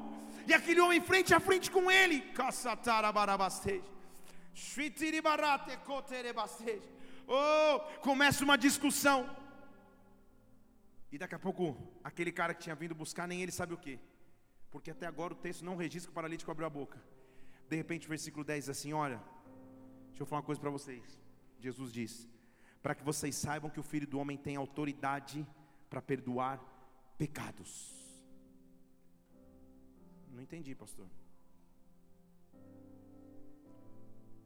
E aquele homem frente a frente com ele, Caçatarabarabastej. Shritiribarate koterebastej. Oh, começa uma discussão. E daqui a pouco, aquele cara que tinha vindo buscar, nem ele sabe o que. Porque até agora o texto não registra que o paralítico abriu a boca. De repente, o versículo 10 diz assim: Olha, deixa eu falar uma coisa para vocês. Jesus diz: Para que vocês saibam que o filho do homem tem autoridade para perdoar pecados. Não entendi, pastor.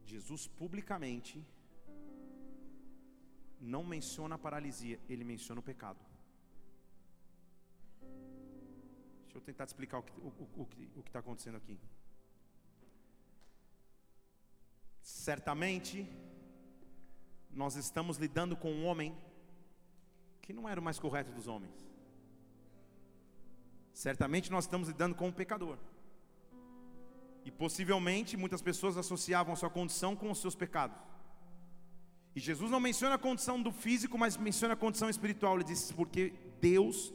Jesus publicamente não menciona a paralisia, ele menciona o pecado. Deixa eu tentar te explicar o que o, o, o está acontecendo aqui. Certamente, nós estamos lidando com um homem que não era o mais correto dos homens. Certamente nós estamos lidando com um pecador. E possivelmente muitas pessoas associavam a sua condição com os seus pecados. E Jesus não menciona a condição do físico, mas menciona a condição espiritual. Ele diz: porque Deus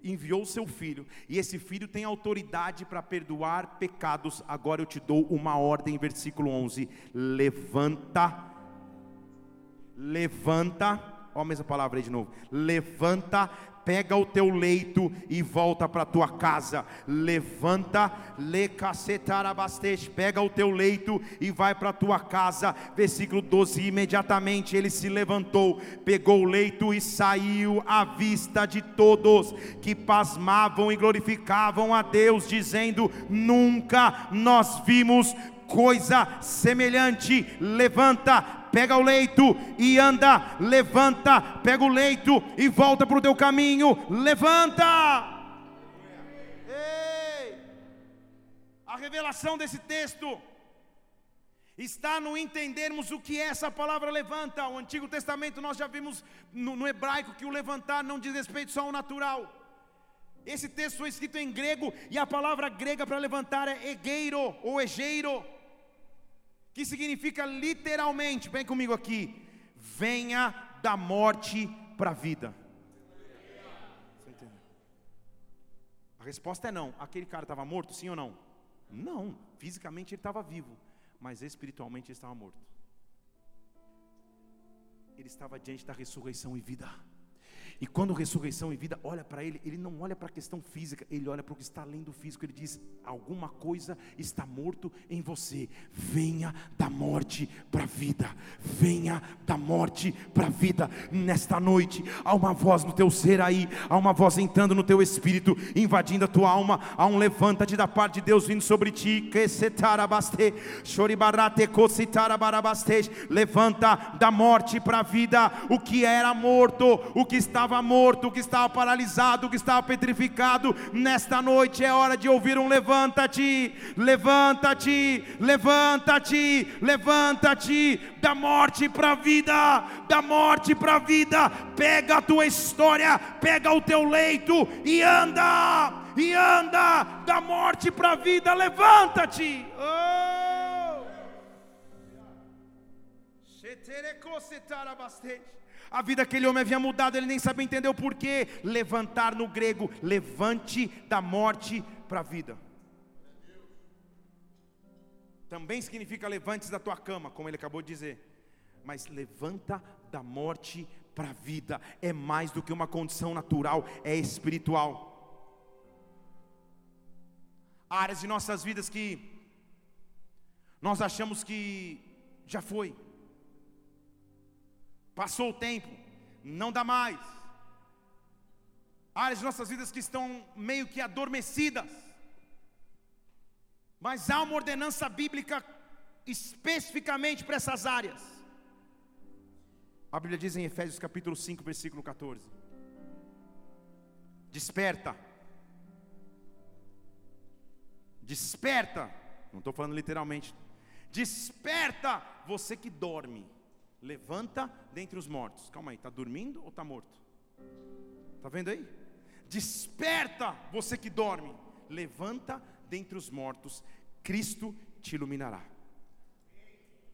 enviou o seu filho, e esse filho tem autoridade para perdoar pecados. Agora eu te dou uma ordem, versículo 11: levanta, levanta, ó a mesma palavra aí de novo, levanta, pega o teu leito e volta para tua casa. Levanta, pega o teu leito e vai para tua casa. Versículo 12: imediatamente ele se levantou, pegou o leito e saiu à vista de todos que pasmavam e glorificavam a Deus, dizendo: Nunca nós vimos coisa semelhante. Levanta, pega o leito e anda, levanta, pega o leito e volta para o teu caminho, levanta. Ei, a revelação desse texto está no entendermos o que é essa palavra levanta. O Antigo Testamento nós já vimos no, no hebraico que o levantar não diz respeito só ao natural. Esse texto foi escrito em grego e a palavra grega para levantar é egeiro ou egeiro que significa literalmente, vem comigo aqui, venha da morte para a vida. A resposta é não. Aquele cara estava morto, sim ou não? Não, fisicamente ele estava vivo, mas espiritualmente ele estava morto. Ele estava diante da ressurreição e vida. E quando ressurreição e vida olha para ele, ele não olha para a questão física, ele olha para o que está além do físico. Ele diz: alguma coisa está morto em você. Venha da morte para a vida. Venha da morte para a vida. Nesta noite há uma voz no teu ser aí, há uma voz entrando no teu espírito, invadindo a tua alma. Há um levanta-te da parte de Deus vindo sobre ti. Levanta da morte para a vida. O que era morto, o que estava estava morto, o que estava paralisado, o que estava petrificado, nesta noite é hora de ouvir um levanta-te, levanta-te, levanta-te, levanta-te, da morte para a vida, da morte para a vida, pega a tua história, pega o teu leito e anda, e anda, da morte para a vida, levanta-te. Oh! A vida daquele homem havia mudado, ele nem sabia entender o porquê. Levantar no grego, levante da morte para a vida. Também significa levantes da tua cama, como ele acabou de dizer. Mas levanta da morte para a vida. É mais do que uma condição natural, é espiritual. Há áreas de nossas vidas que nós achamos que já foi. Passou o tempo, não dá mais. Áreas de nossas vidas que estão meio que adormecidas. Mas há uma ordenança bíblica especificamente para essas áreas. A Bíblia diz em Efésios capítulo 5, versículo 14: Desperta, desperta, não estou falando literalmente, desperta você que dorme levanta dentre os mortos. Calma aí, está dormindo ou está morto? Está vendo aí? Desperta você que dorme, levanta dentre os mortos, Cristo te iluminará.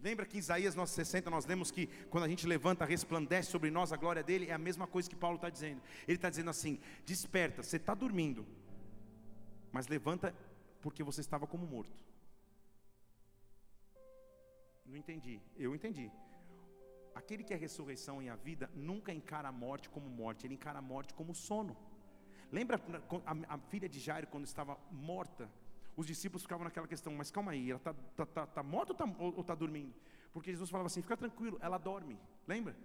Lembra que em Isaías 60 nós lemos que quando a gente levanta, resplandece sobre nós a glória dele, é a mesma coisa que Paulo está dizendo. Ele está dizendo assim: desperta, você está dormindo, mas levanta porque você estava como morto. Não entendi, eu entendi. Aquele que é a ressurreição e a vida nunca encara a morte como morte, ele encara a morte como sono. Lembra a, filha de Jairo quando estava morta? Os discípulos ficavam naquela questão, mas calma aí, ela está tá, tá, tá morta ou está tá dormindo? Porque Jesus falava assim: fica tranquilo, ela dorme. Lembra?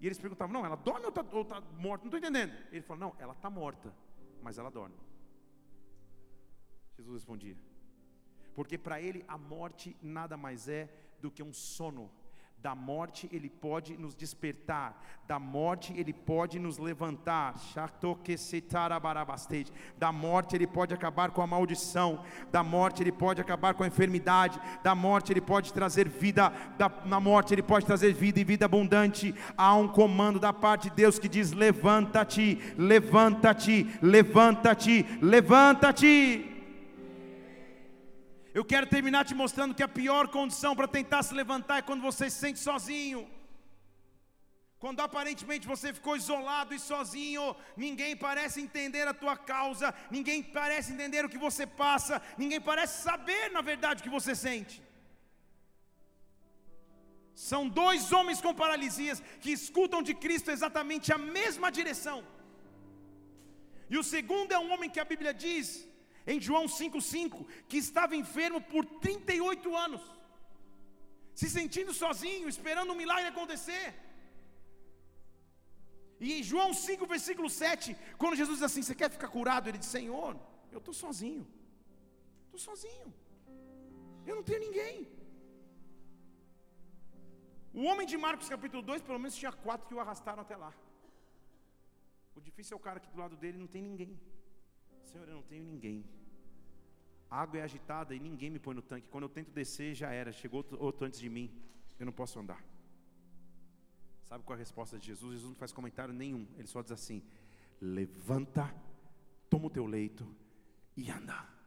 E eles perguntavam: não, ela dorme ou está tá morta? Não estou entendendo. Ele falou: não, ela está morta, mas ela dorme. Jesus respondia: porque para ele a morte nada mais é do que um sono da morte ele pode nos despertar, da morte ele pode nos levantar, da morte ele pode acabar com a maldição, da morte ele pode acabar com a enfermidade, da morte ele pode trazer vida, da, na morte ele pode trazer vida e vida abundante. Há um comando da parte de Deus que diz: levanta-te, levanta-te, levanta-te, levanta-te. Eu quero terminar te mostrando que a pior condição para tentar se levantar é quando você se sente sozinho. Quando aparentemente você ficou isolado e sozinho, ninguém parece entender a tua causa, ninguém parece entender o que você passa, ninguém parece saber na verdade o que você sente. São dois homens com paralisias que escutam de Cristo exatamente a mesma direção. E o segundo é um homem que a Bíblia diz em João 5,5, que estava enfermo por 38 anos, se sentindo sozinho, esperando um milagre acontecer. E em João 5, versículo 7, quando Jesus diz assim: Você quer ficar curado? Ele diz: Senhor, eu estou sozinho, estou sozinho, eu não tenho ninguém. O homem de Marcos capítulo 2, pelo menos tinha quatro que o arrastaram até lá. O difícil é o cara que do lado dele não tem ninguém. Senhor, eu não tenho ninguém. A água é agitada e ninguém me põe no tanque. Quando eu tento descer, já era. Chegou outro antes de mim. Eu não posso andar. Sabe qual é a resposta de Jesus? Jesus não faz comentário nenhum. Ele só diz assim: Levanta, toma o teu leito e anda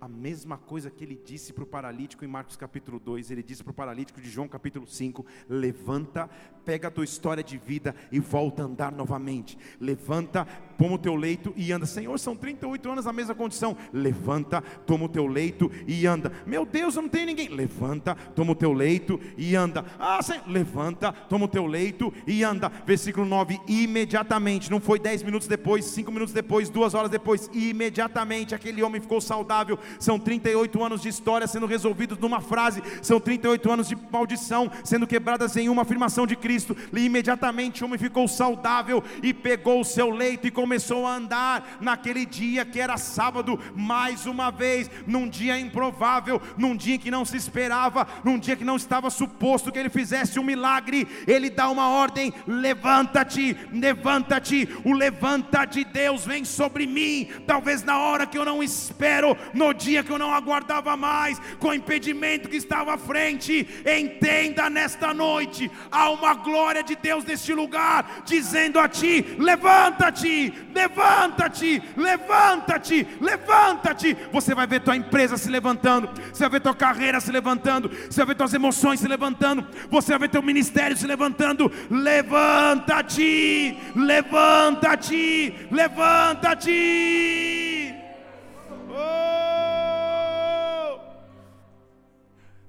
a mesma coisa que ele disse para o paralítico em Marcos capítulo 2, ele disse para o paralítico de João capítulo 5: levanta, pega a tua história de vida e volta a andar novamente. Levanta, toma o teu leito e anda. Senhor, são 38 anos na mesma condição. Levanta, toma o teu leito e anda. Meu Deus, eu não tenho ninguém. Levanta, toma o teu leito e anda. Ah, Senhor, levanta, toma o teu leito e anda. Versículo 9: imediatamente, não foi 10 minutos depois, 5 minutos depois, 2 horas depois, imediatamente aquele homem ficou saudável. São 38 anos de história sendo resolvidos numa frase, são 38 anos de maldição sendo quebradas em uma afirmação de Cristo. E imediatamente o homem ficou saudável e pegou o seu leito e começou a andar naquele dia que era sábado, mais uma vez, num dia improvável, num dia que não se esperava, num dia que não estava suposto que ele fizesse um milagre. Ele dá uma ordem: levanta-te, levanta-te. O levanta de Deus vem sobre mim, talvez na hora que eu não espero, no dia que eu não aguardava mais, com o impedimento que estava à frente. Entenda nesta noite, há uma glória de Deus neste lugar, dizendo a ti: levanta-te, levanta-te, levanta-te, levanta-te. Você vai ver tua empresa se levantando, você vai ver tua carreira se levantando, você vai ver tuas emoções se levantando, você vai ver teu ministério se levantando. Levanta-te, levanta-te, levanta-te.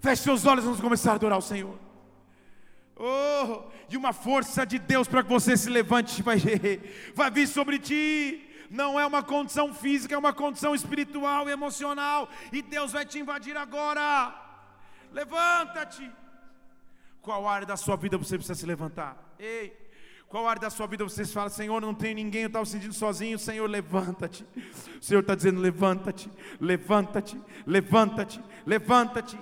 Feche seus olhos, vamos começar a adorar o Senhor. Oh, e uma força de Deus para que você se levante vai, vai vir sobre ti. Não é uma condição física, é uma condição espiritual e emocional. E Deus vai te invadir agora. Levanta-te. Qual área da sua vida você precisa se levantar? Ei, qual área da sua vida você fala, Senhor, não tem ninguém, eu estava sentindo sozinho, Senhor, levanta-te. O Senhor está dizendo, levanta-te, levanta-te, levanta-te, levanta-te.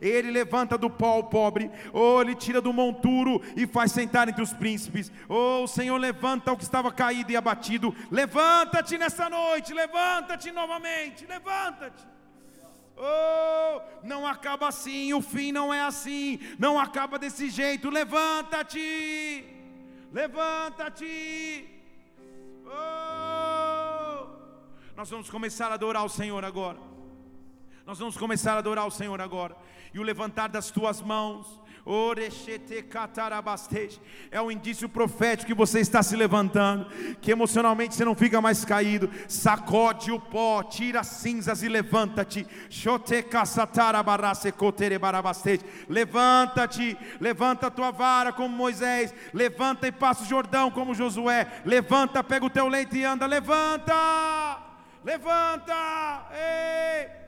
Ele levanta do pó o pobre, ou ele tira do monturo e faz sentar entre os príncipes. Ou o Senhor levanta o que estava caído e abatido. Levanta-te nessa noite, levanta-te novamente, levanta-te. Oh, não acaba assim, o fim não é assim, não acaba desse jeito. Levanta-te, levanta-te. Oh, nós vamos começar a adorar o Senhor agora. Nós vamos começar a adorar o Senhor agora. E o levantar das tuas mãos é um indício profético que você está se levantando, que emocionalmente você não fica mais caído. Sacode o pó, tira as cinzas e levanta-te. Levanta-te, levanta a tua vara como Moisés, levanta e passa o Jordão como Josué. Levanta, pega o teu leite e anda. Levanta, levanta, ei.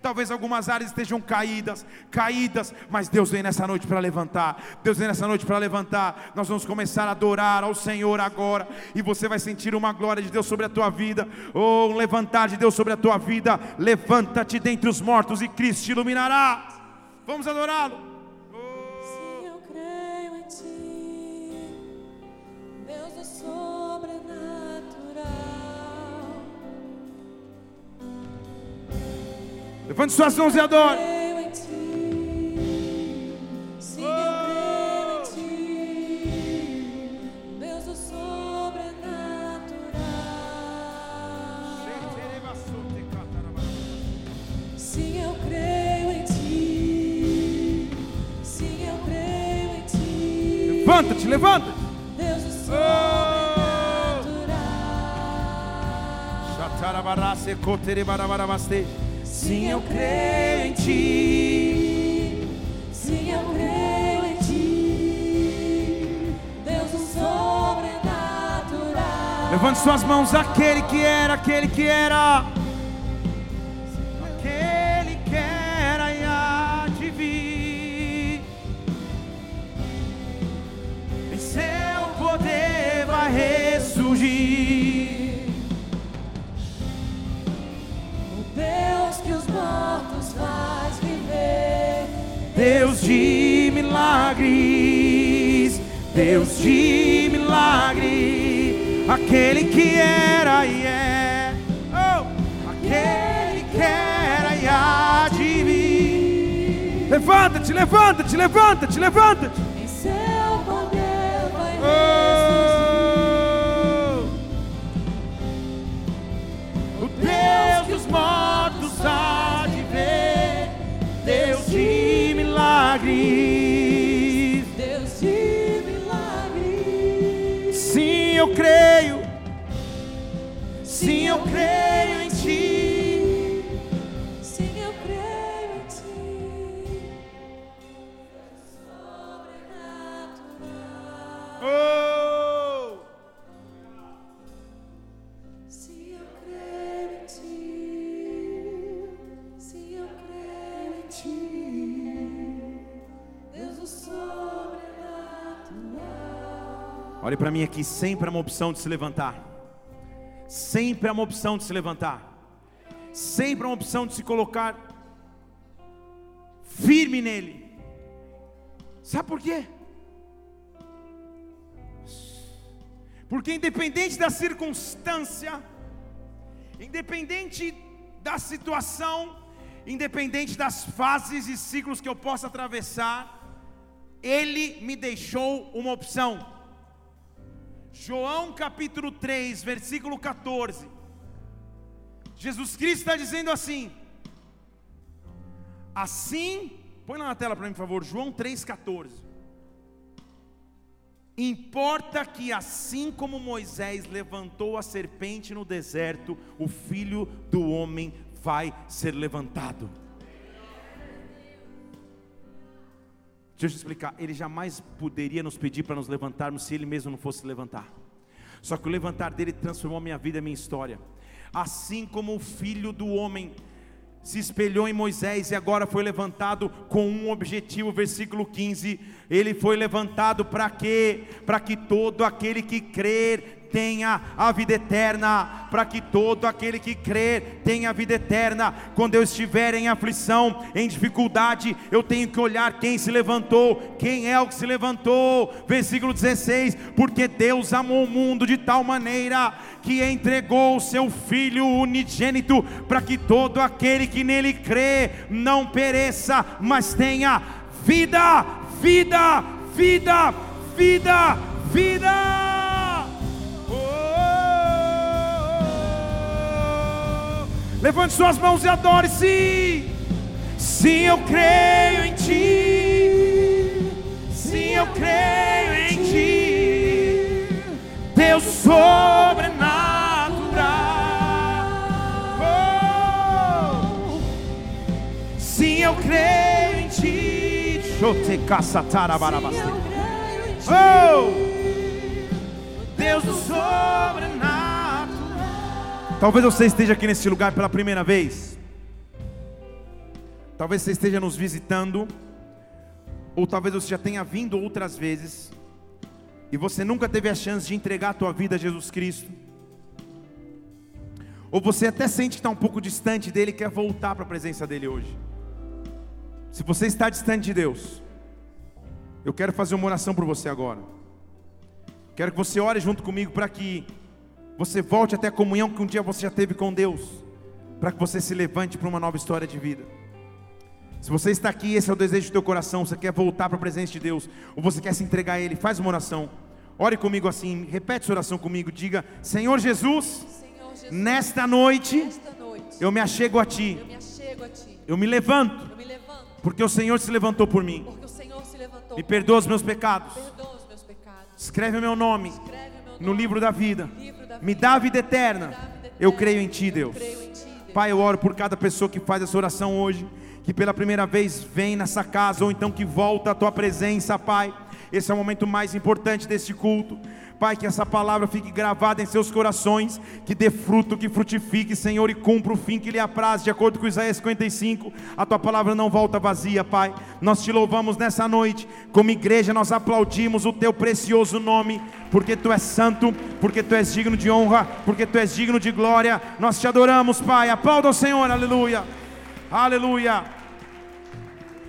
Talvez algumas áreas estejam caídas, caídas, mas Deus vem nessa noite para levantar. Deus vem nessa noite para levantar. Nós vamos começar a adorar ao Senhor agora, e você vai sentir uma glória de Deus sobre a tua vida, ou um levantar de Deus sobre a tua vida. Levanta-te dentre os mortos e Cristo te iluminará. Vamos adorá-lo. Levante suas mãos e adore. Sim, eu creio em ti. Sim, eu creio em ti. Levanta-te, levanta. Deus do sobrenatural. Chatarabarase cotere barabarabaste. Sim, eu creio em ti. Sim, eu creio em ti. Deus o sobrenatural. Levante suas mãos, aquele que era, aquele que era. Deus de milagres, Deus de milagres, aquele que era e é, oh, aquele que era e há de vir. Levanta-te, levanta-te, levanta-te, levanta-te. Em seu poder vai oh, O Deus dos mortos há milagres. Deus de milagres. Sim, eu creio. Sim, eu creio. Para mim aqui, sempre há uma opção de se levantar. Sempre há uma opção de se levantar. Sempre há uma opção de se colocar firme nele. Sabe por quê? Porque independente da circunstância, independente da situação, independente das fases e ciclos que eu possa atravessar, ele me deixou uma opção. João capítulo 3, versículo 14. Jesus Cristo está dizendo assim: Assim, põe lá na tela para mim, por favor, João 3,14. Importa que assim como Moisés levantou a serpente no deserto, o filho do homem vai ser levantado. Deixa eu te explicar, ele jamais poderia nos pedir para nos levantarmos se ele mesmo não fosse levantar. Só que o levantar dele transformou a minha vida e a minha história. Assim como o filho do homem se espelhou em Moisés e agora foi levantado com um objetivo, versículo 15. Ele foi levantado para quê? Para que todo aquele que crer tenha a vida eterna, para que todo aquele que crer tenha a vida eterna. Quando eu estiver em aflição, em dificuldade, eu tenho que olhar quem se levantou, quem é o que se levantou. Versículo 16: Porque Deus amou o mundo de tal maneira que entregou o seu Filho unigênito, para que todo aquele que nele crê não pereça, mas tenha vida, vida, vida, vida, vida. Levante suas mãos e adore-se. Sim, eu creio em ti. Sim, eu creio em ti. Deus sobrenatural. Oh. Sim, eu creio em ti. Chote caçatarabarabastê. Sim, eu creio em ti. Oh! Deus do sobrenatural. Talvez você esteja aqui nesse lugar pela primeira vez. Talvez você esteja nos visitando. Ou talvez você já tenha vindo outras vezes. E você nunca teve a chance de entregar a tua vida a Jesus Cristo. Ou você até sente que está um pouco distante dele e quer voltar para a presença dele hoje. Se você está distante de Deus, eu quero fazer uma oração por você agora. Quero que você ore junto comigo para que você volte até a comunhão que um dia você já teve com Deus, para que você se levante para uma nova história de vida. Se você está aqui, esse é o desejo do teu coração, você quer voltar para a presença de Deus, ou você quer se entregar a Ele, faz uma oração. Ore comigo assim, repete essa oração comigo, diga: Senhor Jesus, Senhor Jesus, nesta noite nesta noite eu me achego a Ti, eu me a ti. eu me levanto, Eu me levanto porque o Senhor se levantou por mim. porque o. Me perdoa os meus pecados, os meus pecados. escreve o meu nome Escreve o meu no nome livro da vida, livro me dá a vida eterna. Eu creio em Ti, Eu Deus. Pai, eu oro por cada pessoa que faz essa oração hoje, que pela primeira vez vem nessa casa, ou então que volta à tua presença, Pai. Esse é o momento mais importante deste culto. Pai, que essa palavra fique gravada em seus corações, que dê fruto, que frutifique, Senhor, e cumpra o fim que lhe apraz, de acordo com Isaías 55. A tua palavra não volta vazia, Pai. Nós te louvamos nessa noite, como igreja, nós aplaudimos o teu precioso nome, porque tu és santo, porque tu és digno de honra, porque tu és digno de glória. Nós te adoramos, Pai. Aplauda o Senhor, aleluia, aleluia.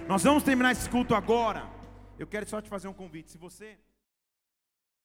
Nós vamos terminar esse culto agora. Eu quero só te fazer um convite. Se você